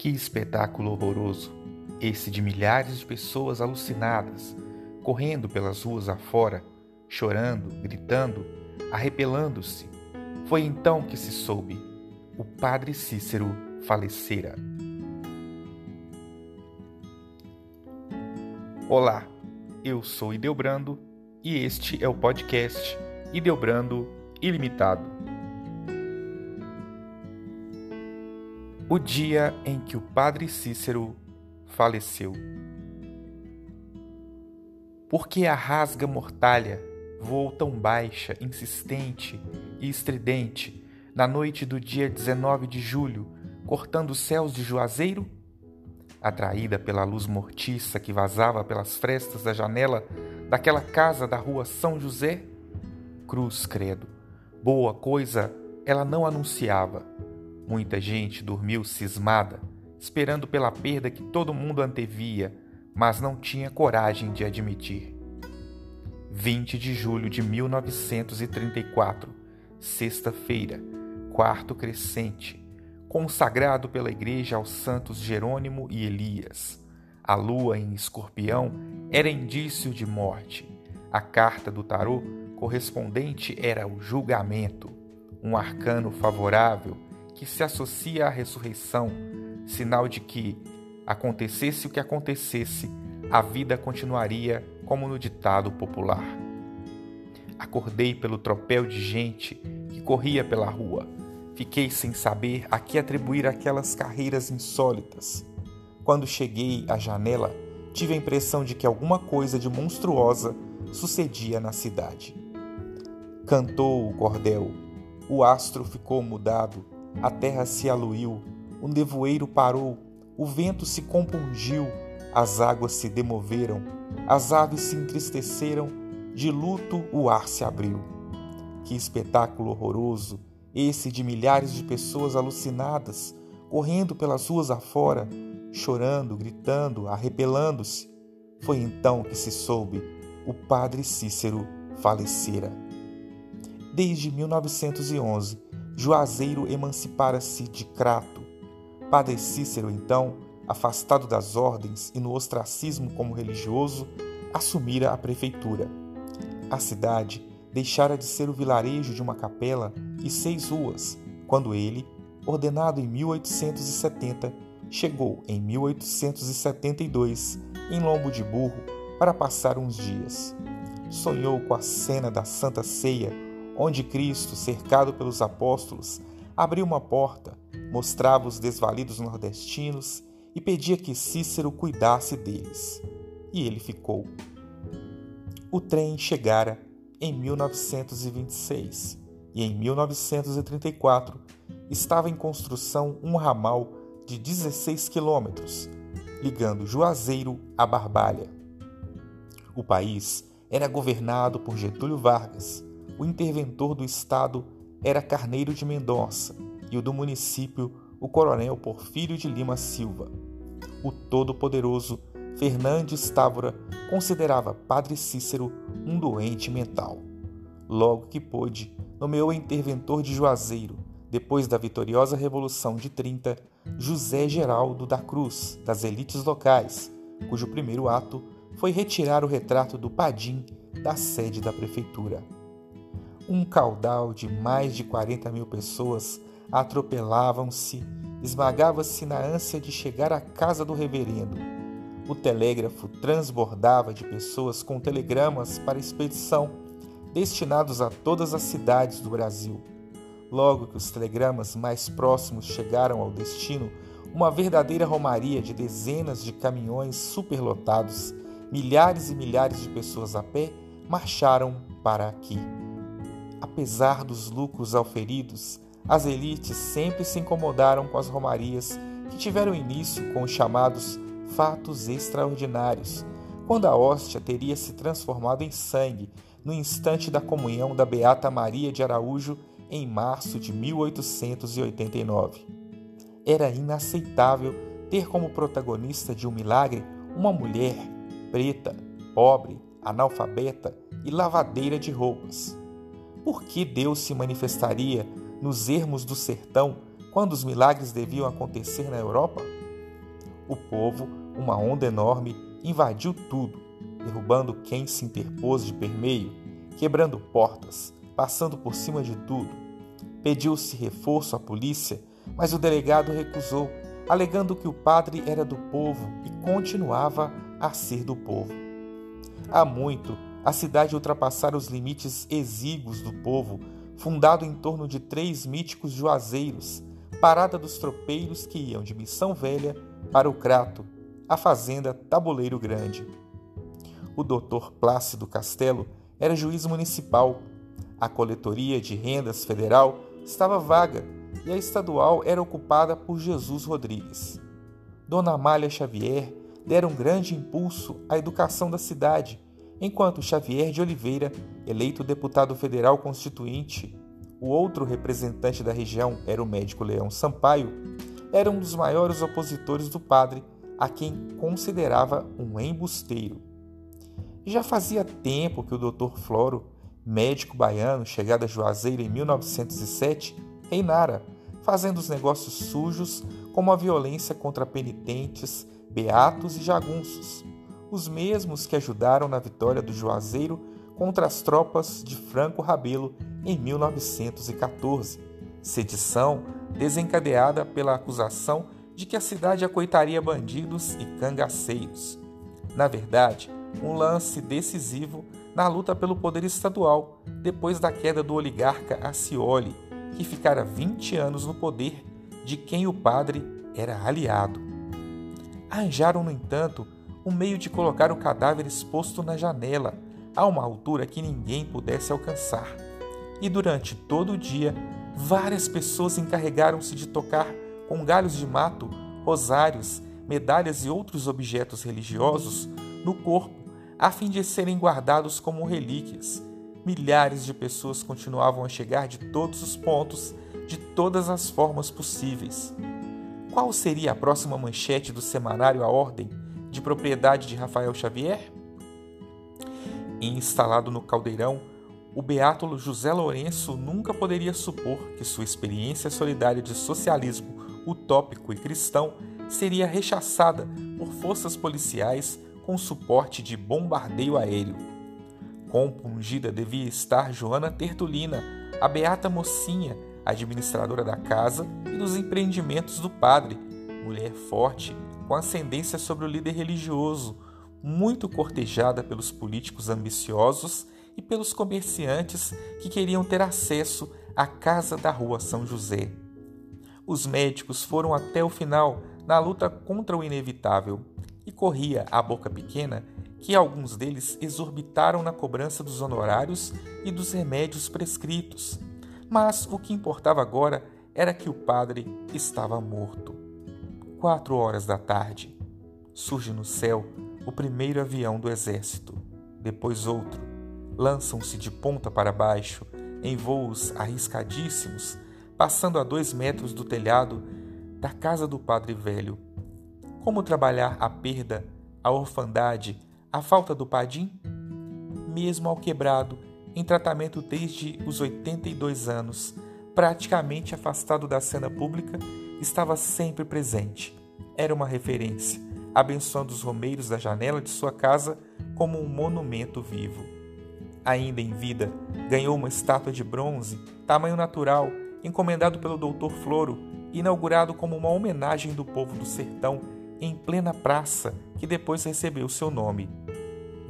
Que espetáculo horroroso! Esse de milhares de pessoas alucinadas, correndo pelas ruas afora, chorando, gritando, arrepelando-se. Foi então que se soube: o padre Cícero falecera. Olá, eu sou Ideobrando e este é o podcast Ideobrando Ilimitado. O dia em que o padre Cícero faleceu. Porque a rasga mortalha voou tão baixa, insistente e estridente na noite do dia 19 de julho, cortando os céus de Juazeiro? Atraída pela luz mortiça que vazava pelas frestas da janela daquela casa da rua São José? Cruz, credo. Boa coisa ela não anunciava Muita gente dormiu cismada, esperando pela perda que todo mundo antevia, mas não tinha coragem de admitir. 20 de julho de 1934, sexta-feira, quarto crescente, consagrado pela Igreja aos santos Jerônimo e Elias. A lua em escorpião era indício de morte. A carta do tarô correspondente era o julgamento, um arcano favorável que se associa à ressurreição, sinal de que, acontecesse o que acontecesse, a vida continuaria como no ditado popular. Acordei pelo tropel de gente que corria pela rua. Fiquei sem saber a que atribuir aquelas carreiras insólitas. Quando cheguei à janela, tive a impressão de que alguma coisa de monstruosa sucedia na cidade. Cantou o cordel, o astro ficou mudado a terra se aluiu, o nevoeiro parou, o vento se compungiu, as águas se demoveram, as aves se entristeceram, de luto o ar se abriu. Que espetáculo horroroso, esse de milhares de pessoas alucinadas, correndo pelas ruas afora, chorando, gritando, arrepelando-se. Foi então que se soube: o padre Cícero falecera. Desde 1911, Juazeiro emancipara-se de Crato. Padre Cícero, então, afastado das ordens e no ostracismo como religioso, assumira a prefeitura. A cidade deixara de ser o vilarejo de uma capela e seis ruas, quando ele, ordenado em 1870, chegou em 1872 em Lombo de Burro para passar uns dias. Sonhou com a cena da Santa Ceia onde Cristo, cercado pelos apóstolos, abriu uma porta, mostrava os desvalidos nordestinos e pedia que Cícero cuidasse deles. E ele ficou. O trem chegara em 1926 e em 1934 estava em construção um ramal de 16 quilômetros, ligando Juazeiro a Barbalha. O país era governado por Getúlio Vargas, o interventor do Estado era Carneiro de Mendonça e o do município, o coronel Porfírio de Lima Silva. O todo-poderoso Fernandes Távora considerava Padre Cícero um doente mental. Logo que pôde, nomeou interventor de Juazeiro, depois da vitoriosa Revolução de 30, José Geraldo da Cruz, das elites locais, cujo primeiro ato foi retirar o retrato do Padim da sede da prefeitura um caudal de mais de 40 mil pessoas atropelavam-se, esmagava-se na ânsia de chegar à casa do reverendo. O telégrafo transbordava de pessoas com telegramas para expedição, destinados a todas as cidades do Brasil. Logo que os telegramas mais próximos chegaram ao destino, uma verdadeira romaria de dezenas de caminhões superlotados, milhares e milhares de pessoas a pé, marcharam para aqui. Apesar dos lucros auferidos, as elites sempre se incomodaram com as romarias que tiveram início com os chamados fatos extraordinários, quando a hóstia teria se transformado em sangue no instante da comunhão da Beata Maria de Araújo em março de 1889. Era inaceitável ter como protagonista de um milagre uma mulher preta, pobre, analfabeta e lavadeira de roupas. Por que Deus se manifestaria nos ermos do sertão quando os milagres deviam acontecer na Europa? O povo, uma onda enorme, invadiu tudo, derrubando quem se interpôs de permeio, quebrando portas, passando por cima de tudo. Pediu-se reforço à polícia, mas o delegado recusou, alegando que o padre era do povo e continuava a ser do povo. Há muito, a cidade ultrapassara os limites exíguos do povo, fundado em torno de três míticos juazeiros, parada dos tropeiros que iam de Missão Velha para o Crato, a fazenda Tabuleiro Grande. O doutor Plácido Castelo era juiz municipal. A coletoria de rendas federal estava vaga e a estadual era ocupada por Jesus Rodrigues. Dona Amália Xavier dera um grande impulso à educação da cidade enquanto Xavier de Oliveira, eleito deputado federal constituinte, o outro representante da região era o médico Leão Sampaio, era um dos maiores opositores do padre, a quem considerava um embusteiro. Já fazia tempo que o Dr. Floro, médico baiano chegado a Juazeiro em 1907, reinara, fazendo os negócios sujos como a violência contra penitentes, beatos e jagunços, os mesmos que ajudaram na vitória do Juazeiro contra as tropas de Franco Rabelo em 1914, sedição desencadeada pela acusação de que a cidade acoitaria bandidos e cangaceiros. Na verdade, um lance decisivo na luta pelo poder estadual depois da queda do oligarca Acioli, que ficara 20 anos no poder, de quem o padre era aliado. Arranjaram, no entanto, um meio de colocar o cadáver exposto na janela, a uma altura que ninguém pudesse alcançar. E durante todo o dia, várias pessoas encarregaram-se de tocar com galhos de mato, rosários, medalhas e outros objetos religiosos no corpo, a fim de serem guardados como relíquias. Milhares de pessoas continuavam a chegar de todos os pontos, de todas as formas possíveis. Qual seria a próxima manchete do semanário A Ordem de propriedade de Rafael Xavier? Instalado no caldeirão, o beato José Lourenço nunca poderia supor que sua experiência solidária de socialismo utópico e cristão seria rechaçada por forças policiais com suporte de bombardeio aéreo. Compungida devia estar Joana Tertulina, a beata mocinha, administradora da casa e dos empreendimentos do padre, mulher forte, com ascendência sobre o líder religioso, muito cortejada pelos políticos ambiciosos e pelos comerciantes que queriam ter acesso à casa da rua São José. Os médicos foram até o final na luta contra o inevitável e corria a boca pequena que alguns deles exorbitaram na cobrança dos honorários e dos remédios prescritos. Mas o que importava agora era que o padre estava morto. Quatro horas da tarde. Surge no céu o primeiro avião do exército, depois outro. Lançam-se de ponta para baixo, em voos arriscadíssimos, passando a dois metros do telhado da casa do padre velho. Como trabalhar a perda, a orfandade, a falta do padim? Mesmo ao quebrado, em tratamento desde os 82 anos, praticamente afastado da cena pública, estava sempre presente. Era uma referência, abençoando os romeiros da janela de sua casa como um monumento vivo. Ainda em vida, ganhou uma estátua de bronze, tamanho natural, encomendado pelo Dr. Floro, inaugurado como uma homenagem do povo do sertão em plena praça, que depois recebeu seu nome.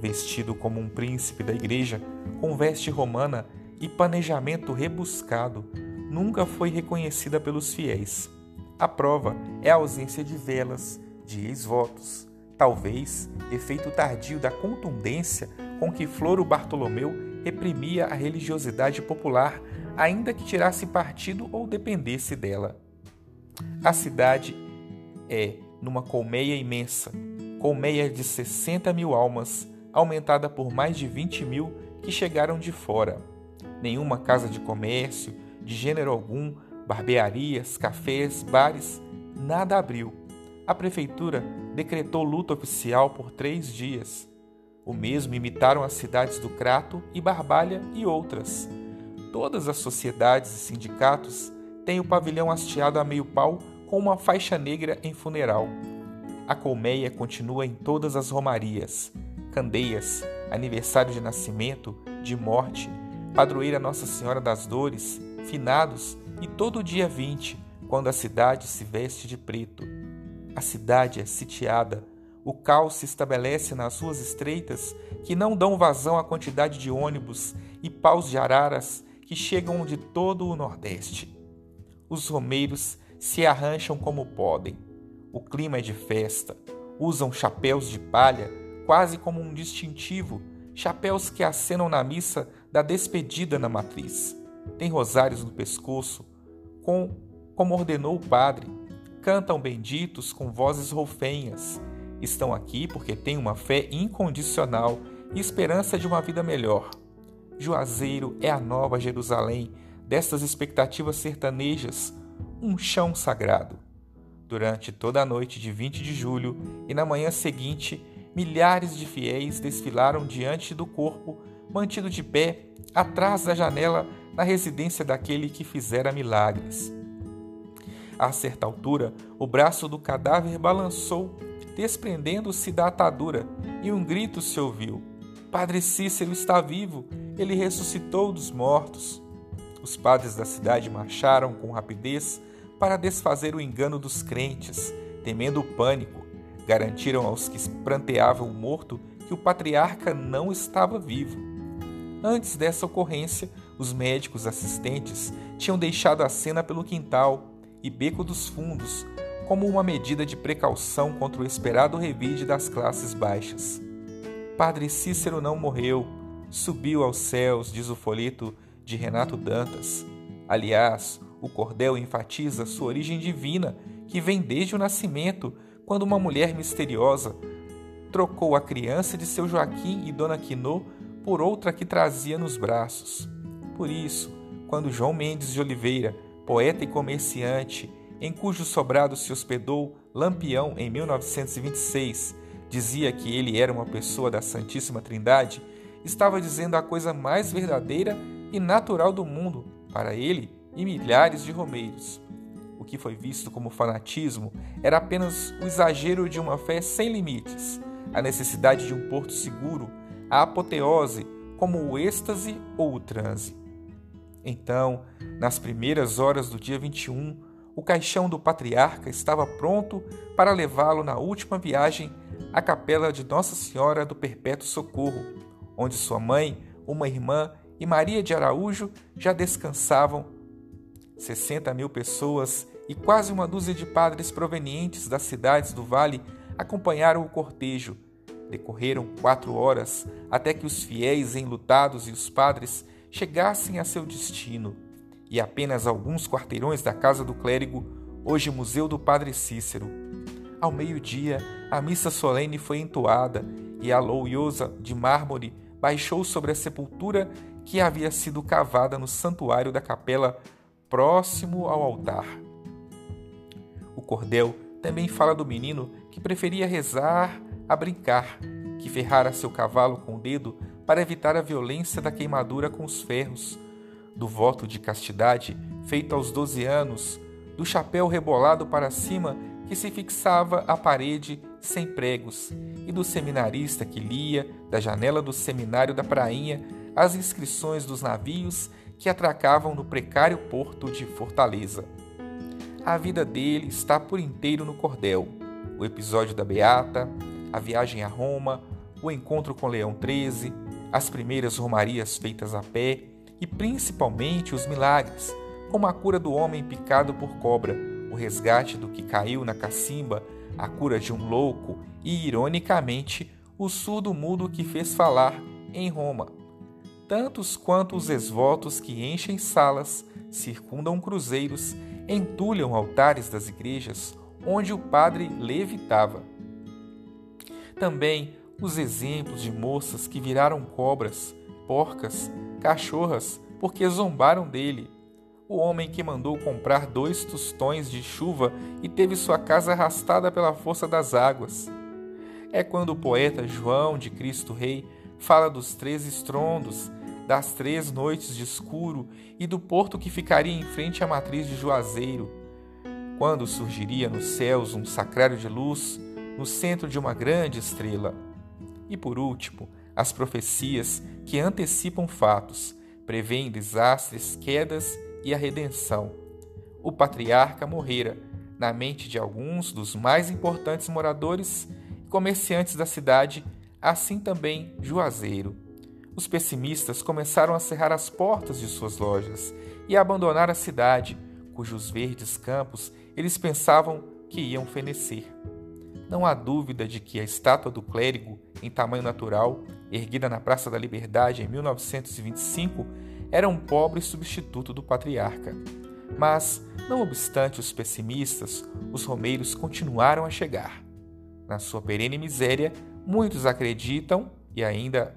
Vestido como um príncipe da igreja, com veste romana e planejamento rebuscado, nunca foi reconhecida pelos fiéis. A prova é a ausência de velas, de ex-votos, talvez efeito tardio da contundência com que Floro Bartolomeu reprimia a religiosidade popular, ainda que tirasse partido ou dependesse dela. A cidade é numa colmeia imensa, colmeia de 60 mil almas, aumentada por mais de 20 mil que chegaram de fora. Nenhuma casa de comércio, de gênero algum, barbearias, cafés, bares, nada abriu. A prefeitura decretou luto oficial por três dias. O mesmo imitaram as cidades do Crato e Barbalha e outras. Todas as sociedades e sindicatos têm o pavilhão hasteado a meio pau com uma faixa negra em funeral. a colmeia continua em todas as romarias, candeias, aniversário de nascimento, de morte, padroeira Nossa Senhora das Dores, finados e todo dia 20, quando a cidade se veste de preto. A cidade é sitiada, o caos se estabelece nas ruas estreitas que não dão vazão à quantidade de ônibus e paus de araras que chegam de todo o Nordeste. Os romeiros se arrancham como podem. O clima é de festa. Usam chapéus de palha quase como um distintivo, chapéus que acenam na missa da despedida na matriz. Tem rosários no pescoço, com, como ordenou o padre. Cantam benditos com vozes roufenhas. Estão aqui porque têm uma fé incondicional e esperança de uma vida melhor. Juazeiro é a nova Jerusalém destas expectativas sertanejas, um chão sagrado. Durante toda a noite de 20 de julho e na manhã seguinte, milhares de fiéis desfilaram diante do corpo, mantido de pé, atrás da janela, na residência daquele que fizera milagres. A certa altura, o braço do cadáver balançou, desprendendo-se da atadura, e um grito se ouviu: Padre Cícero está vivo! ele ressuscitou dos mortos. Os padres da cidade marcharam com rapidez para desfazer o engano dos crentes, temendo o pânico. Garantiram aos que pranteavam o morto que o patriarca não estava vivo. Antes dessa ocorrência, os médicos assistentes tinham deixado a cena pelo quintal e beco dos fundos, como uma medida de precaução contra o esperado revide das classes baixas. Padre Cícero não morreu, subiu aos céus, diz o folheto de Renato Dantas. Aliás, o cordel enfatiza sua origem divina, que vem desde o nascimento, quando uma mulher misteriosa trocou a criança de seu Joaquim e Dona Quinô por outra que trazia nos braços. Por isso, quando João Mendes de Oliveira, poeta e comerciante, em cujo sobrado se hospedou Lampião em 1926, dizia que ele era uma pessoa da Santíssima Trindade, estava dizendo a coisa mais verdadeira e natural do mundo para ele e milhares de romeiros. O que foi visto como fanatismo era apenas o exagero de uma fé sem limites, a necessidade de um porto seguro, a apoteose como o êxtase ou o transe. Então, nas primeiras horas do dia 21, o caixão do patriarca estava pronto para levá-lo na última viagem à capela de Nossa Senhora do Perpétuo Socorro, onde sua mãe, uma irmã e Maria de Araújo já descansavam. 60 mil pessoas e quase uma dúzia de padres provenientes das cidades do vale acompanharam o cortejo. Decorreram quatro horas até que os fiéis enlutados e os padres chegassem a seu destino. E apenas alguns quarteirões da casa do clérigo, hoje Museu do Padre Cícero. Ao meio-dia, a missa solene foi entoada e a louiosa de mármore baixou sobre a sepultura que havia sido cavada no santuário da capela próximo ao altar. O cordel também fala do menino que preferia rezar a brincar, que ferrara seu cavalo com o dedo para evitar a violência da queimadura com os ferros, do voto de castidade feito aos doze anos, do chapéu rebolado para cima que se fixava à parede sem pregos, e do seminarista que lia, da janela do seminário da Prainha, as inscrições dos navios que atracavam no precário porto de Fortaleza. A vida dele está por inteiro no cordel. O episódio da Beata, a viagem a Roma, o encontro com Leão XIII, as primeiras romarias feitas a pé e principalmente os milagres, como a cura do homem picado por cobra o resgate do que caiu na cacimba, a cura de um louco e, ironicamente, o surdo mudo que fez falar em Roma. Tantos quanto os esvotos que enchem salas, circundam cruzeiros, entulham altares das igrejas onde o padre levitava. Também os exemplos de moças que viraram cobras, porcas, cachorras, porque zombaram dele o homem que mandou comprar dois tostões de chuva e teve sua casa arrastada pela força das águas. É quando o poeta João de Cristo Rei fala dos três estrondos, das três noites de escuro e do porto que ficaria em frente à matriz de Juazeiro. Quando surgiria nos céus um sacrário de luz, no centro de uma grande estrela. E por último, as profecias que antecipam fatos, preveem desastres, quedas e a redenção. O patriarca morrera, na mente de alguns dos mais importantes moradores e comerciantes da cidade, assim também Juazeiro. Os pessimistas começaram a cerrar as portas de suas lojas e a abandonar a cidade, cujos verdes campos eles pensavam que iam fenecer. Não há dúvida de que a estátua do clérigo, em tamanho natural, erguida na Praça da Liberdade em 1925, era um pobre substituto do patriarca. Mas, não obstante os pessimistas, os romeiros continuaram a chegar. Na sua perene miséria, muitos acreditam e ainda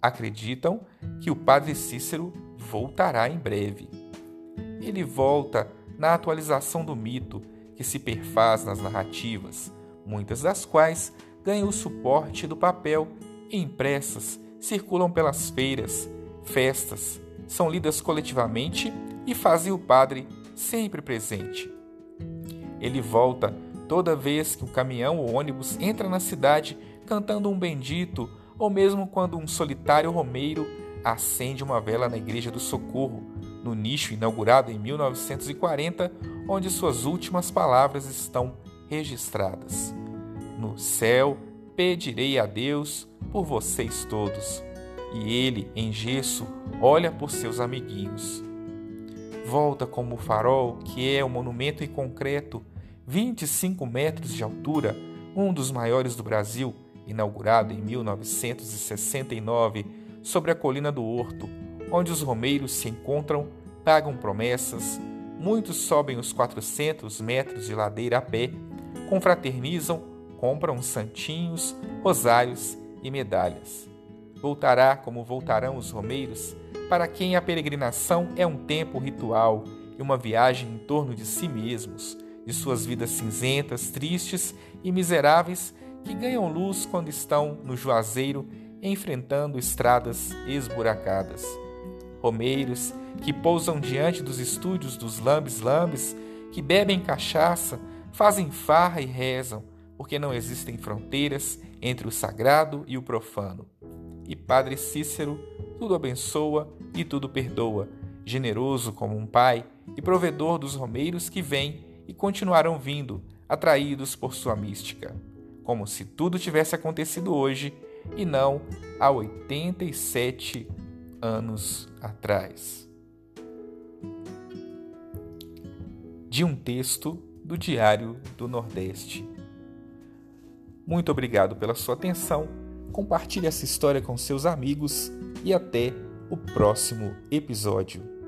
acreditam que o padre Cícero voltará em breve. Ele volta na atualização do mito que se perfaz nas narrativas, muitas das quais ganham o suporte do papel e impressas, circulam pelas feiras, festas, são lidas coletivamente e fazem o padre sempre presente. Ele volta toda vez que um caminhão ou ônibus entra na cidade cantando um bendito, ou mesmo quando um solitário romeiro acende uma vela na Igreja do Socorro, no nicho inaugurado em 1940, onde suas últimas palavras estão registradas. No céu pedirei a Deus por vocês todos. E ele, em gesso, olha por seus amiguinhos. Volta como o farol, que é um monumento em concreto, 25 metros de altura, um dos maiores do Brasil, inaugurado em 1969 sobre a colina do Horto, onde os romeiros se encontram, pagam promessas, muitos sobem os 400 metros de ladeira a pé, confraternizam, compram santinhos, rosários e medalhas. Voltará como voltarão os romeiros, para quem a peregrinação é um tempo ritual e uma viagem em torno de si mesmos, de suas vidas cinzentas, tristes e miseráveis que ganham luz quando estão no juazeiro enfrentando estradas esburacadas. Romeiros que pousam diante dos estúdios dos lambes-lambes, que bebem cachaça, fazem farra e rezam, porque não existem fronteiras entre o sagrado e o profano. E Padre Cícero tudo abençoa e tudo perdoa, generoso como um pai e provedor dos romeiros que vêm e continuarão vindo, atraídos por sua mística como se tudo tivesse acontecido hoje e não há 87 anos atrás. De um texto do Diário do Nordeste. Muito obrigado pela sua atenção. Compartilhe essa história com seus amigos e até o próximo episódio.